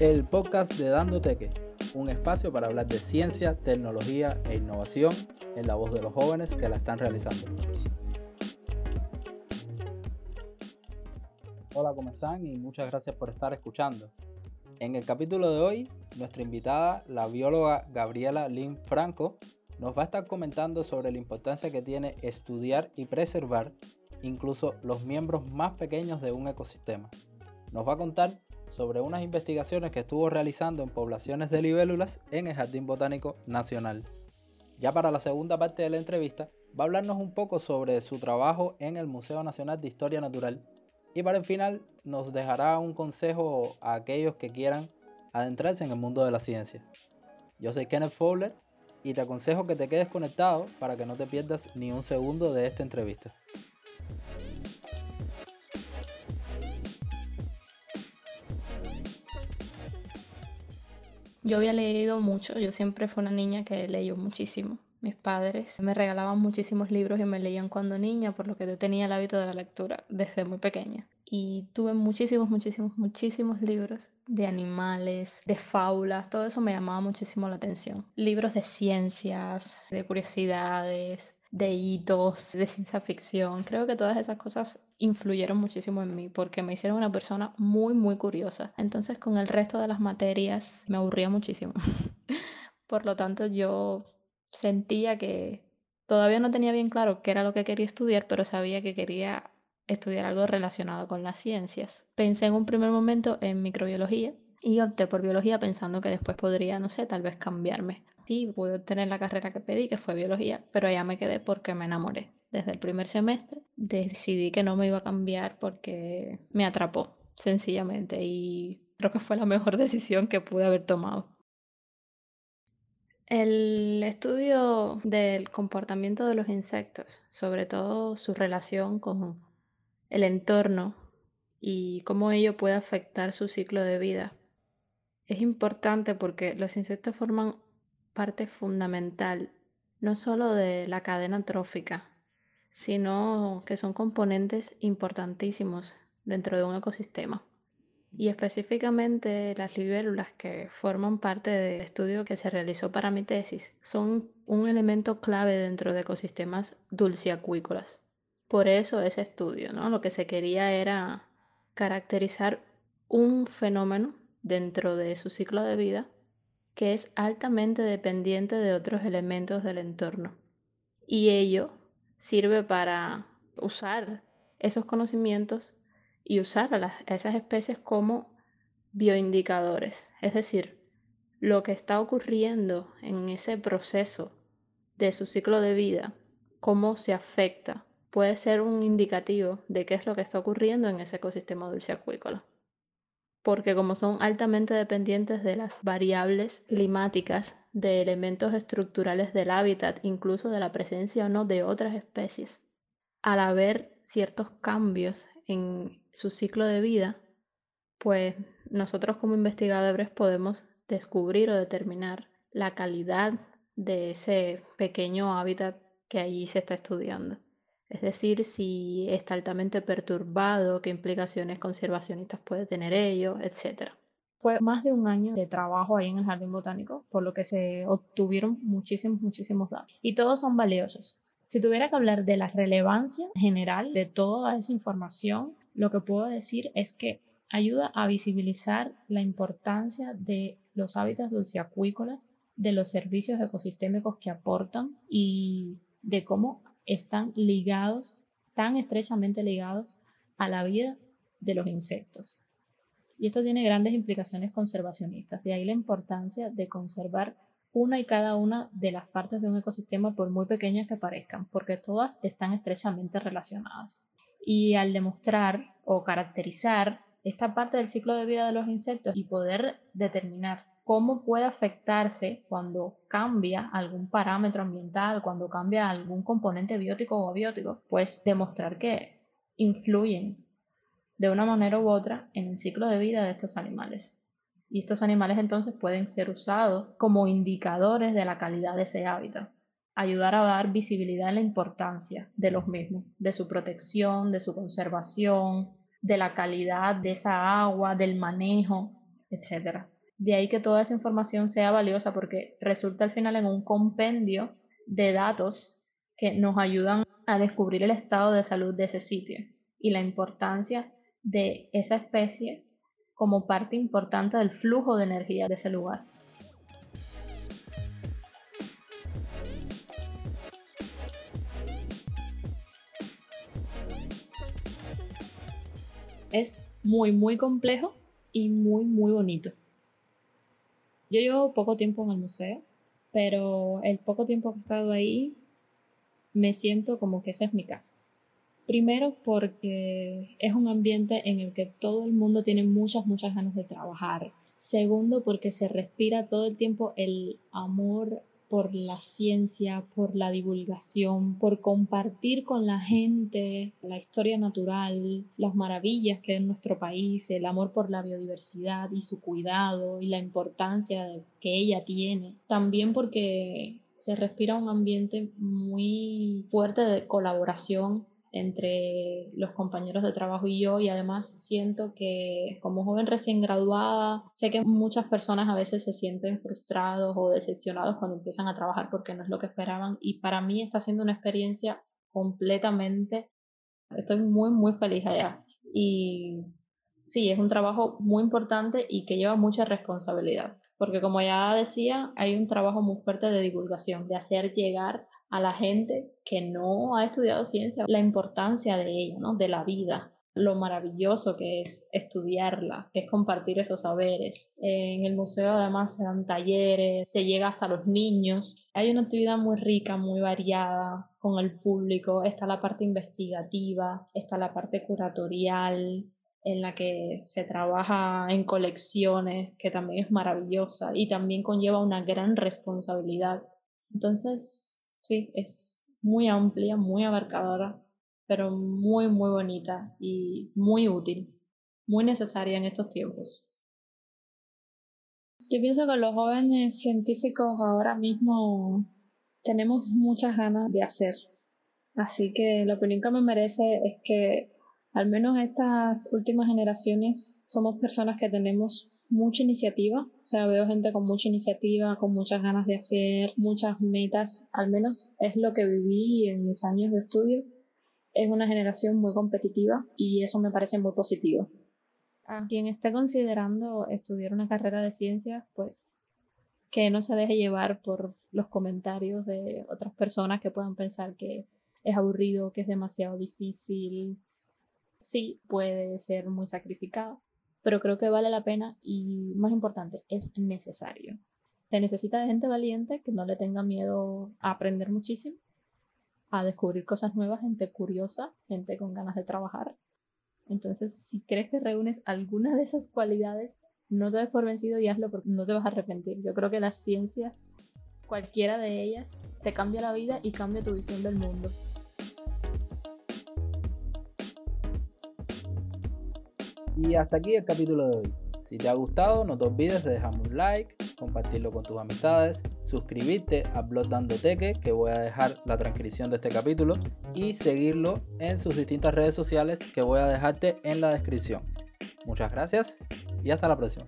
el podcast de Dando Teque, un espacio para hablar de ciencia, tecnología e innovación en la voz de los jóvenes que la están realizando. Hola, ¿cómo están? Y muchas gracias por estar escuchando. En el capítulo de hoy, nuestra invitada, la bióloga Gabriela Lynn Franco, nos va a estar comentando sobre la importancia que tiene estudiar y preservar incluso los miembros más pequeños de un ecosistema. Nos va a contar sobre unas investigaciones que estuvo realizando en poblaciones de libélulas en el Jardín Botánico Nacional. Ya para la segunda parte de la entrevista, va a hablarnos un poco sobre su trabajo en el Museo Nacional de Historia Natural y para el final nos dejará un consejo a aquellos que quieran adentrarse en el mundo de la ciencia. Yo soy Kenneth Fowler y te aconsejo que te quedes conectado para que no te pierdas ni un segundo de esta entrevista. Yo había leído mucho, yo siempre fui una niña que leyó muchísimo. Mis padres me regalaban muchísimos libros y me leían cuando niña, por lo que yo tenía el hábito de la lectura desde muy pequeña. Y tuve muchísimos, muchísimos, muchísimos libros de animales, de fábulas, todo eso me llamaba muchísimo la atención. Libros de ciencias, de curiosidades, de hitos, de ciencia ficción. Creo que todas esas cosas influyeron muchísimo en mí porque me hicieron una persona muy, muy curiosa. Entonces con el resto de las materias me aburría muchísimo. Por lo tanto, yo sentía que todavía no tenía bien claro qué era lo que quería estudiar, pero sabía que quería estudiar algo relacionado con las ciencias. Pensé en un primer momento en microbiología y opté por biología pensando que después podría, no sé, tal vez cambiarme. Sí, pude obtener la carrera que pedí, que fue biología, pero allá me quedé porque me enamoré desde el primer semestre, decidí que no me iba a cambiar porque me atrapó, sencillamente, y creo que fue la mejor decisión que pude haber tomado. El estudio del comportamiento de los insectos, sobre todo su relación con el entorno y cómo ello puede afectar su ciclo de vida, es importante porque los insectos forman parte fundamental no solo de la cadena trófica, sino que son componentes importantísimos dentro de un ecosistema. Y específicamente las libélulas que forman parte del estudio que se realizó para mi tesis son un elemento clave dentro de ecosistemas dulceacuícolas. Por eso ese estudio, ¿no? Lo que se quería era caracterizar un fenómeno dentro de su ciclo de vida que es altamente dependiente de otros elementos del entorno. Y ello sirve para usar esos conocimientos y usar a, esas especies como bioindicadores, es decir, lo que está ocurriendo en ese proceso de su ciclo de vida, cómo se afecta, puede ser un indicativo de qué es lo que está ocurriendo en ese ecosistema dulce acuícola. Porque como son altamente dependientes de las variables climáticas de elementos estructurales del hábitat, incluso de la presencia o no de otras especies. Al haber ciertos cambios en su ciclo de vida, pues nosotros como investigadores podemos descubrir o determinar la calidad de ese pequeño hábitat que allí se está estudiando. Es decir, si está altamente perturbado, qué implicaciones conservacionistas puede tener ello, etc. Fue más de un año de trabajo ahí en el Jardín Botánico, por lo que se obtuvieron muchísimos, muchísimos datos. Y todos son valiosos. Si tuviera que hablar de la relevancia general de toda esa información, lo que puedo decir es que ayuda a visibilizar la importancia de los hábitats dulceacuícolas, de los servicios ecosistémicos que aportan y de cómo están ligados, tan estrechamente ligados a la vida de los insectos. Y esto tiene grandes implicaciones conservacionistas, de ahí la importancia de conservar una y cada una de las partes de un ecosistema por muy pequeñas que parezcan, porque todas están estrechamente relacionadas. Y al demostrar o caracterizar esta parte del ciclo de vida de los insectos y poder determinar cómo puede afectarse cuando cambia algún parámetro ambiental, cuando cambia algún componente biótico o abiótico, pues demostrar que influyen de una manera u otra en el ciclo de vida de estos animales. Y estos animales entonces pueden ser usados como indicadores de la calidad de ese hábitat, ayudar a dar visibilidad a la importancia de los mismos, de su protección, de su conservación, de la calidad de esa agua, del manejo, etc. De ahí que toda esa información sea valiosa porque resulta al final en un compendio de datos que nos ayudan a descubrir el estado de salud de ese sitio y la importancia de esa especie como parte importante del flujo de energía de ese lugar. Es muy, muy complejo y muy, muy bonito. Yo llevo poco tiempo en el museo, pero el poco tiempo que he estado ahí me siento como que esa es mi casa. Primero porque es un ambiente en el que todo el mundo tiene muchas, muchas ganas de trabajar. Segundo porque se respira todo el tiempo el amor por la ciencia, por la divulgación, por compartir con la gente la historia natural, las maravillas que es nuestro país, el amor por la biodiversidad y su cuidado y la importancia que ella tiene. También porque se respira un ambiente muy fuerte de colaboración entre los compañeros de trabajo y yo y además siento que como joven recién graduada sé que muchas personas a veces se sienten frustrados o decepcionados cuando empiezan a trabajar porque no es lo que esperaban y para mí está siendo una experiencia completamente estoy muy muy feliz allá. Y sí es un trabajo muy importante y que lleva mucha responsabilidad porque como ya decía hay un trabajo muy fuerte de divulgación de hacer llegar a la gente que no ha estudiado ciencia la importancia de ella, ¿no? de la vida, lo maravilloso que es estudiarla, que es compartir esos saberes. En el museo además se dan talleres, se llega hasta los niños. Hay una actividad muy rica, muy variada con el público. Está la parte investigativa, está la parte curatorial, en la que se trabaja en colecciones, que también es maravillosa y también conlleva una gran responsabilidad. Entonces, sí, es muy amplia, muy abarcadora, pero muy, muy bonita y muy útil, muy necesaria en estos tiempos. Yo pienso que los jóvenes científicos ahora mismo tenemos muchas ganas de hacer. Así que la opinión que me merece es que al menos estas últimas generaciones somos personas que tenemos mucha iniciativa, sea, veo gente con mucha iniciativa, con muchas ganas de hacer, muchas metas, al menos es lo que viví en mis años de estudio. Es una generación muy competitiva y eso me parece muy positivo. A quien esté considerando estudiar una carrera de ciencias, pues que no se deje llevar por los comentarios de otras personas que puedan pensar que es aburrido, que es demasiado difícil. Sí, puede ser muy sacrificado, pero creo que vale la pena y más importante, es necesario. Se necesita de gente valiente que no le tenga miedo a aprender muchísimo, a descubrir cosas nuevas, gente curiosa, gente con ganas de trabajar. Entonces, si crees que reúnes alguna de esas cualidades, no te des por vencido y hazlo porque no te vas a arrepentir. Yo creo que las ciencias, cualquiera de ellas, te cambia la vida y cambia tu visión del mundo. Y hasta aquí el capítulo de hoy. Si te ha gustado, no te olvides de dejarme un like, compartirlo con tus amistades, suscribirte a Blog Dandoteque, que voy a dejar la transcripción de este capítulo, y seguirlo en sus distintas redes sociales que voy a dejarte en la descripción. Muchas gracias y hasta la próxima.